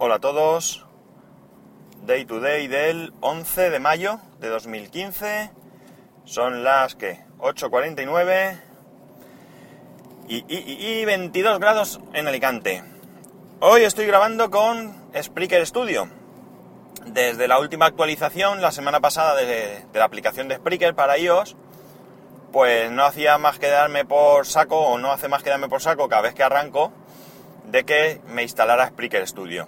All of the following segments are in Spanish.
Hola a todos. Day to day del 11 de mayo de 2015. Son las que 8.49 y, y, y 22 grados en Alicante. Hoy estoy grabando con Spreaker Studio. Desde la última actualización, la semana pasada, de, la aplicación de Spreaker para iOS, pues no hacía más que darme por saco, o no hace más que darme por saco cada vez que arranco, de que me instalara Spreaker Studio.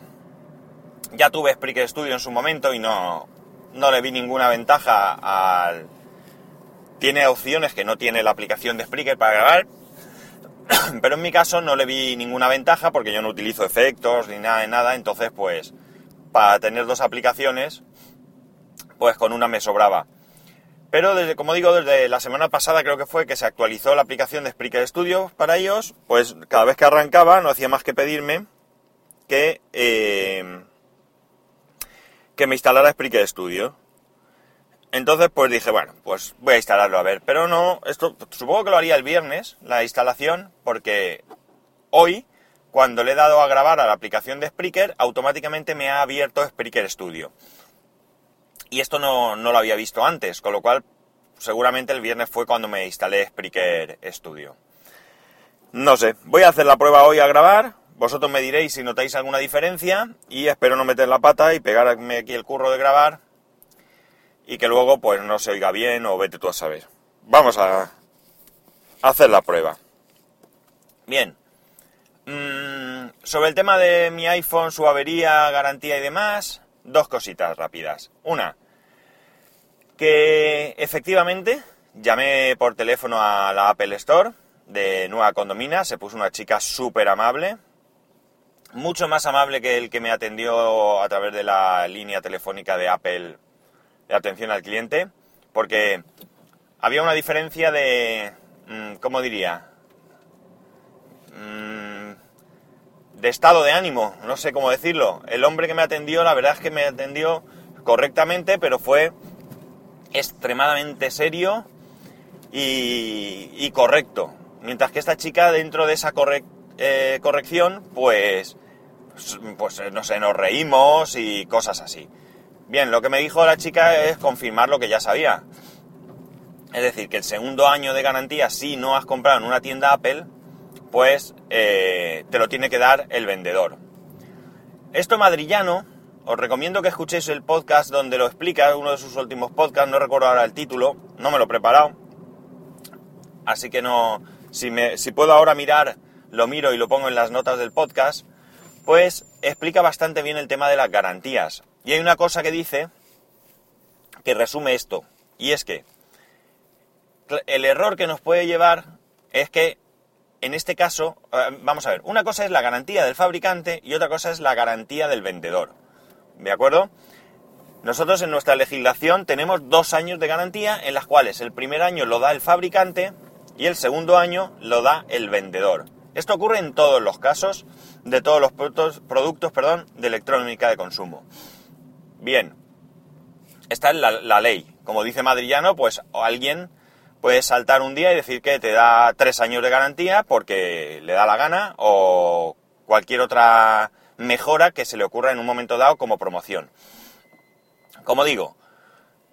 Ya tuve Spreaker Studio en su momento y no, no le vi ninguna ventaja al... Tiene opciones que no tiene la aplicación de Spreaker para grabar, pero en mi caso no le vi ninguna ventaja porque yo no utilizo efectos ni nada de nada, entonces pues para tener dos aplicaciones, pues con una me sobraba. Pero desde, como digo, desde la semana pasada creo que fue que se actualizó la aplicación de Spreaker Studio para ellos, pues cada vez que arrancaba no hacía más que pedirme que, eh, que me instalara Spreaker Studio. Entonces pues dije, bueno, pues voy a instalarlo a ver. Pero no, esto supongo que lo haría el viernes, la instalación, porque hoy, cuando le he dado a grabar a la aplicación de Spreaker, automáticamente me ha abierto Spreaker Studio. Y esto no, no lo había visto antes, con lo cual seguramente el viernes fue cuando me instalé Spreaker Studio. No sé, voy a hacer la prueba hoy a grabar, vosotros me diréis si notáis alguna diferencia y espero no meter la pata y pegarme aquí el curro de grabar y que luego pues no se oiga bien o vete tú a saber. Vamos a hacer la prueba. Bien. Mm, sobre el tema de mi iPhone, su avería, garantía y demás, dos cositas rápidas. Una, que efectivamente llamé por teléfono a la Apple Store de Nueva Condomina, se puso una chica súper amable, mucho más amable que el que me atendió a través de la línea telefónica de Apple de atención al cliente, porque había una diferencia de, mm, ¿cómo diría? Mm, de estado de ánimo, no sé cómo decirlo. El hombre que me atendió, la verdad es que me atendió correctamente, pero fue extremadamente serio y, correcto. Mientras que esta chica, dentro de esa eh, corrección, pues pues no sé, nos reímos y cosas así. Bien, lo que me dijo la chica es confirmar lo que ya sabía. Es decir, que el segundo año de garantía, si no has comprado en una tienda Apple, pues eh, te lo tiene que dar el vendedor. Esto madrillano, os recomiendo que escuchéis el podcast donde lo explica, uno de sus últimos podcasts, no recuerdo ahora el título, no me lo he preparado. Así que no, si, me, si puedo ahora mirar, lo miro y lo pongo en las notas del podcast pues explica bastante bien el tema de las garantías. Y hay una cosa que dice que resume esto, y es que el error que nos puede llevar es que en este caso, eh, vamos a ver, una cosa es la garantía del fabricante y otra cosa es la garantía del vendedor. ¿De acuerdo? Nosotros en nuestra legislación tenemos dos años de garantía en las cuales el primer año lo da el fabricante y el segundo año lo da el vendedor. Esto ocurre en todos los casos de todos los productos, productos perdón, de electrónica de consumo. Bien, esta es la, ley. Como dice Madrillano, pues alguien puede saltar un día y decir que te da tres años de garantía porque le da la gana o cualquier otra mejora que se le ocurra en un momento dado como promoción. Como digo,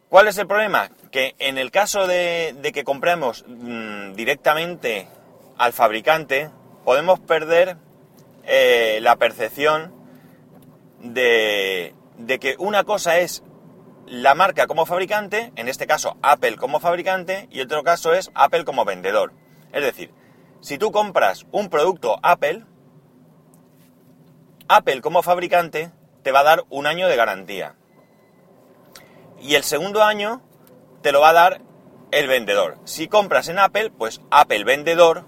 ¿cuál es el problema? Que en el caso de, que compremos mm, directamente al fabricante, podemos perder eh, la percepción de, de que una cosa es la marca como fabricante, en este caso Apple como fabricante, y otro caso es Apple como vendedor. Es decir, si tú compras un producto Apple, Apple como fabricante te va a dar un año de garantía. Y el segundo año te lo va a dar el vendedor. Si compras en Apple, pues Apple vendedor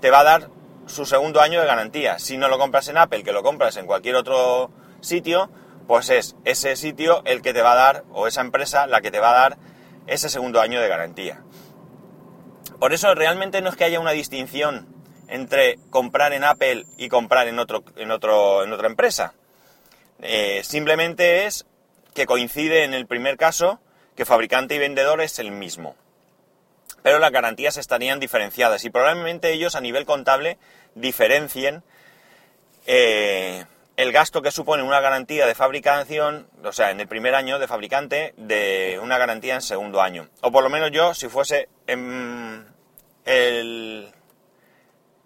te va a dar su segundo año de garantía. Si no lo compras en Apple, que lo compras en cualquier otro sitio, pues es ese sitio el que te va a dar, o esa empresa la que te va a dar ese segundo año de garantía. Por eso realmente no es que haya una distinción entre comprar en Apple y comprar en, otro, en, otro, en otra empresa. Eh, simplemente es que coincide en el primer caso que fabricante y vendedor es el mismo pero las garantías estarían diferenciadas y probablemente ellos a nivel contable diferencien eh, el gasto que supone una garantía de fabricación, o sea, en el primer año de fabricante, de una garantía en segundo año. O por lo menos yo, si fuese el,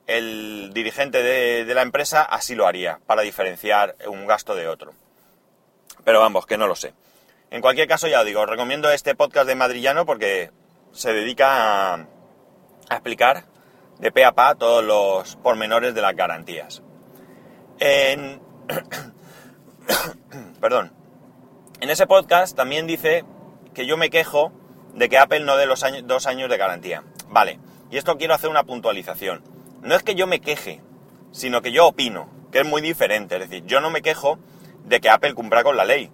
el, dirigente de, de la empresa, así lo haría, para diferenciar un gasto de otro. Pero vamos, que no lo sé. En cualquier caso, ya os digo, os recomiendo este podcast de Madrillano porque se dedica a, explicar de pe a pa todos los pormenores de las garantías. En... Perdón. En ese podcast también dice que yo me quejo de que Apple no dé los dos años de garantía. Vale, y esto quiero hacer una puntualización. No es que yo me queje, sino que yo opino, que es muy diferente. Es decir, yo no me quejo de que Apple cumpla con la ley.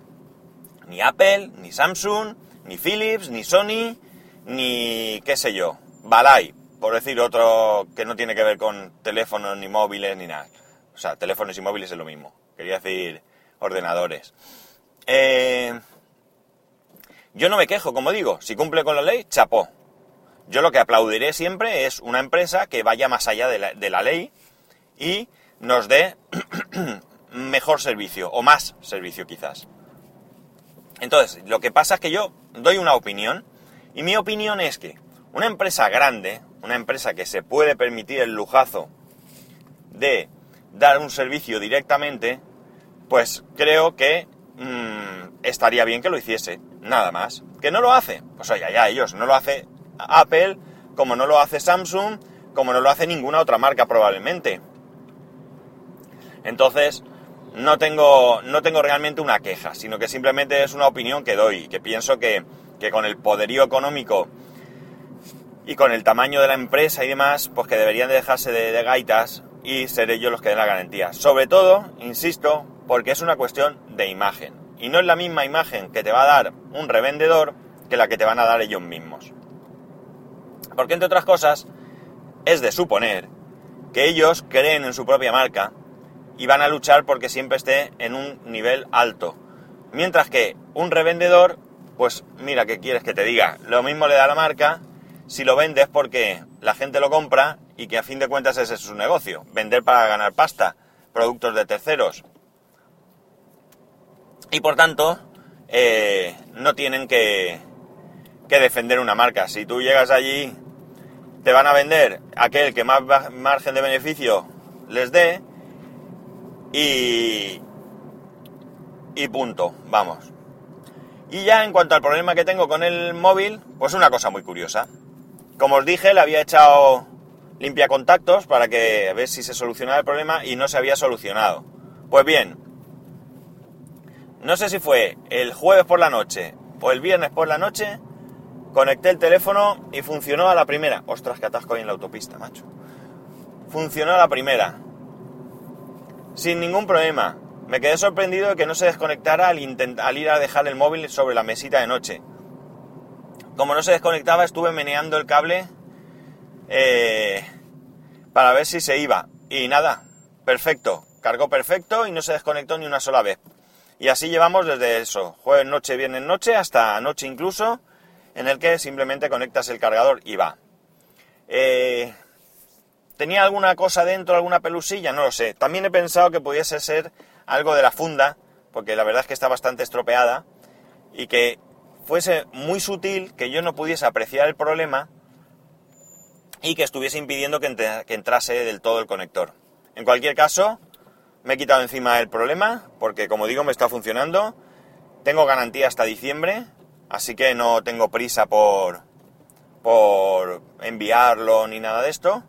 Ni Apple, ni Samsung, ni Philips, ni Sony, ni qué sé yo, Balay, por decir otro que no tiene que ver con teléfonos ni móviles ni nada. O sea, teléfonos y móviles es lo mismo. Quería decir ordenadores. Eh, yo no me quejo, como digo, si cumple con la ley, chapó. Yo lo que aplaudiré siempre es una empresa que vaya más allá de la, de la ley y nos dé mejor servicio, o más servicio quizás. Entonces, lo que pasa es que yo doy una opinión, y mi opinión es que una empresa grande, una empresa que se puede permitir el lujazo de dar un servicio directamente, pues creo que mm, estaría bien que lo hiciese, nada más. ¿Que no lo hace? Pues oye, ya ellos, no lo hace Apple, como no lo hace Samsung, como no lo hace ninguna otra marca probablemente. Entonces, no tengo, no tengo realmente una queja, sino que simplemente es una opinión que doy, que pienso que, con el poderío económico y con el tamaño de la empresa y demás, pues que deberían de dejarse de, gaitas y ser ellos los que den la garantía. Sobre todo, insisto, porque es una cuestión de imagen. Y no es la misma imagen que te va a dar un revendedor que la que te van a dar ellos mismos. Porque entre otras cosas, es de suponer que ellos creen en su propia marca y van a luchar porque siempre esté en un nivel alto. Mientras que un revendedor, pues mira, ¿qué quieres que te diga? Lo mismo le da la marca si lo vendes porque la gente lo compra y que a fin de cuentas ese es su negocio, vender para ganar pasta, productos de terceros. Y por tanto, eh, no tienen que, que defender una marca. Si tú llegas allí, te van a vender aquel que más margen de beneficio les dé y, y punto, vamos. Y ya en cuanto al problema que tengo con el móvil, pues una cosa muy curiosa. Como os dije, le había echado limpia contactos para que a ver si se solucionaba el problema y no se había solucionado. Pues bien, no sé si fue el jueves por la noche o el viernes por la noche, conecté el teléfono y funcionó a la primera. Ostras, que atasco ahí en la autopista, macho. Funcionó a la primera sin ningún problema. Me quedé sorprendido de que no se desconectara al, ir a dejar el móvil sobre la mesita de noche. Como no se desconectaba, estuve meneando el cable eh, para ver si se iba. Y nada, perfecto. Cargó perfecto y no se desconectó ni una sola vez. Y así llevamos desde eso, jueves noche, viernes noche, hasta noche incluso, en el que simplemente conectas el cargador y va. Eh, ¿Tenía alguna cosa dentro, alguna pelusilla? No lo sé. También he pensado que pudiese ser algo de la funda, porque la verdad es que está bastante estropeada, y que fuese muy sutil, que yo no pudiese apreciar el problema y que estuviese impidiendo que, entrase del todo el conector. En cualquier caso, me he quitado encima el problema, porque como digo, me está funcionando. Tengo garantía hasta diciembre, así que no tengo prisa por, por enviarlo ni nada de esto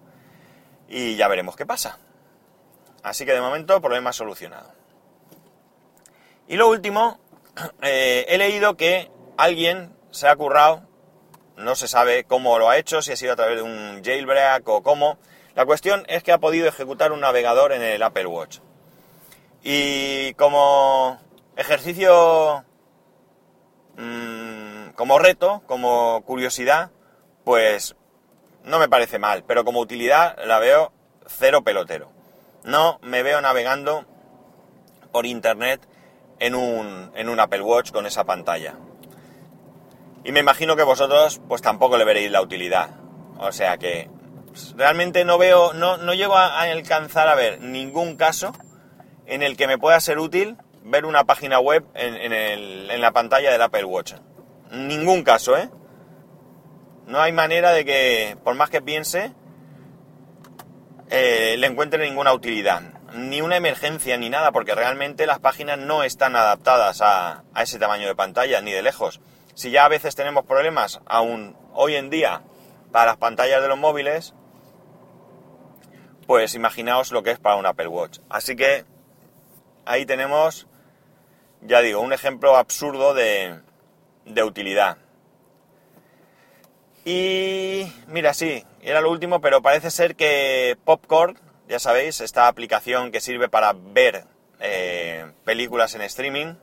y ya veremos qué pasa. Así que de momento problema solucionado. Y lo último, eh, he leído que alguien se ha currado, no se sabe cómo lo ha hecho, si ha sido a través de un jailbreak o cómo. La cuestión es que ha podido ejecutar un navegador en el Apple Watch. Y como ejercicio, mm, como reto, como curiosidad, pues no me parece mal, pero como utilidad la veo cero pelotero. No me veo navegando por internet en un, en un Apple Watch con esa pantalla. Y me imagino que vosotros pues tampoco le veréis la utilidad. O sea que realmente no veo, no, no llego a alcanzar a ver ningún caso en el que me pueda ser útil ver una página web en, la pantalla del Apple Watch. Ningún caso, ¿eh? No hay manera de que, por más que piense, eh, le encuentre ninguna utilidad. Ni una emergencia ni nada, porque realmente las páginas no están adaptadas a, ese tamaño de pantalla, ni de lejos. Si ya a veces tenemos problemas, aún hoy en día, para las pantallas de los móviles, pues imaginaos lo que es para un Apple Watch. Así que ahí tenemos, ya digo, un ejemplo absurdo de, de utilidad. Y mira, sí, era lo último, pero parece ser que Popcorn, ya sabéis, esta aplicación que sirve para ver eh, películas en streaming,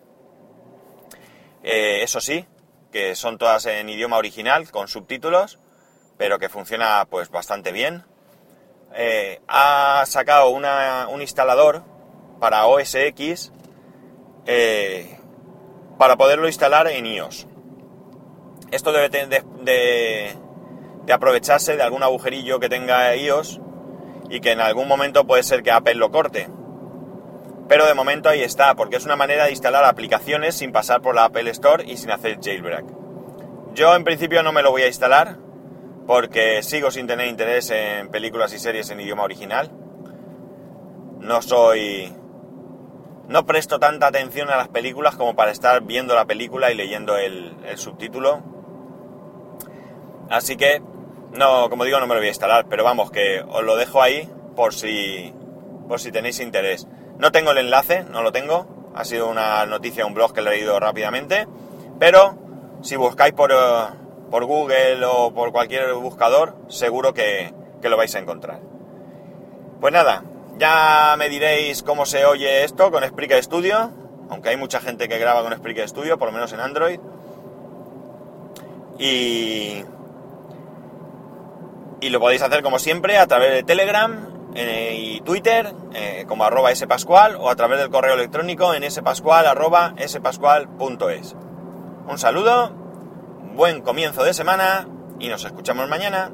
eh, eso sí, que son todas en idioma original, con subtítulos, pero que funciona pues bastante bien. Eh, ha sacado un instalador para OS X para poderlo instalar en iOS. Esto debe de, de, aprovecharse de algún agujerillo que tenga iOS y que en algún momento puede ser que Apple lo corte. Pero de momento ahí está, porque es una manera de instalar aplicaciones sin pasar por la Apple Store y sin hacer jailbreak. Yo en principio no me lo voy a instalar porque sigo sin tener interés en películas y series en idioma original. No soy... No presto tanta atención a las películas como para estar viendo la película y leyendo el, el subtítulo Así que, no, como digo, no me lo voy a instalar, pero vamos, que os lo dejo ahí por si, por si tenéis interés. No tengo el enlace, no lo tengo, ha sido una noticia, un blog que he leído rápidamente, pero si buscáis por, eh, por Google o por cualquier buscador, seguro que, que lo vais a encontrar. Pues nada, ya me diréis cómo se oye esto con Spreaker Studio, aunque hay mucha gente que graba con Spreaker Studio, por lo menos en Android. Y, y lo podéis hacer como siempre a través de Telegram eh, y Twitter eh, como arroba spascual o a través del correo electrónico en spascual arroba spascual.es. Un saludo, buen comienzo de semana y nos escuchamos mañana.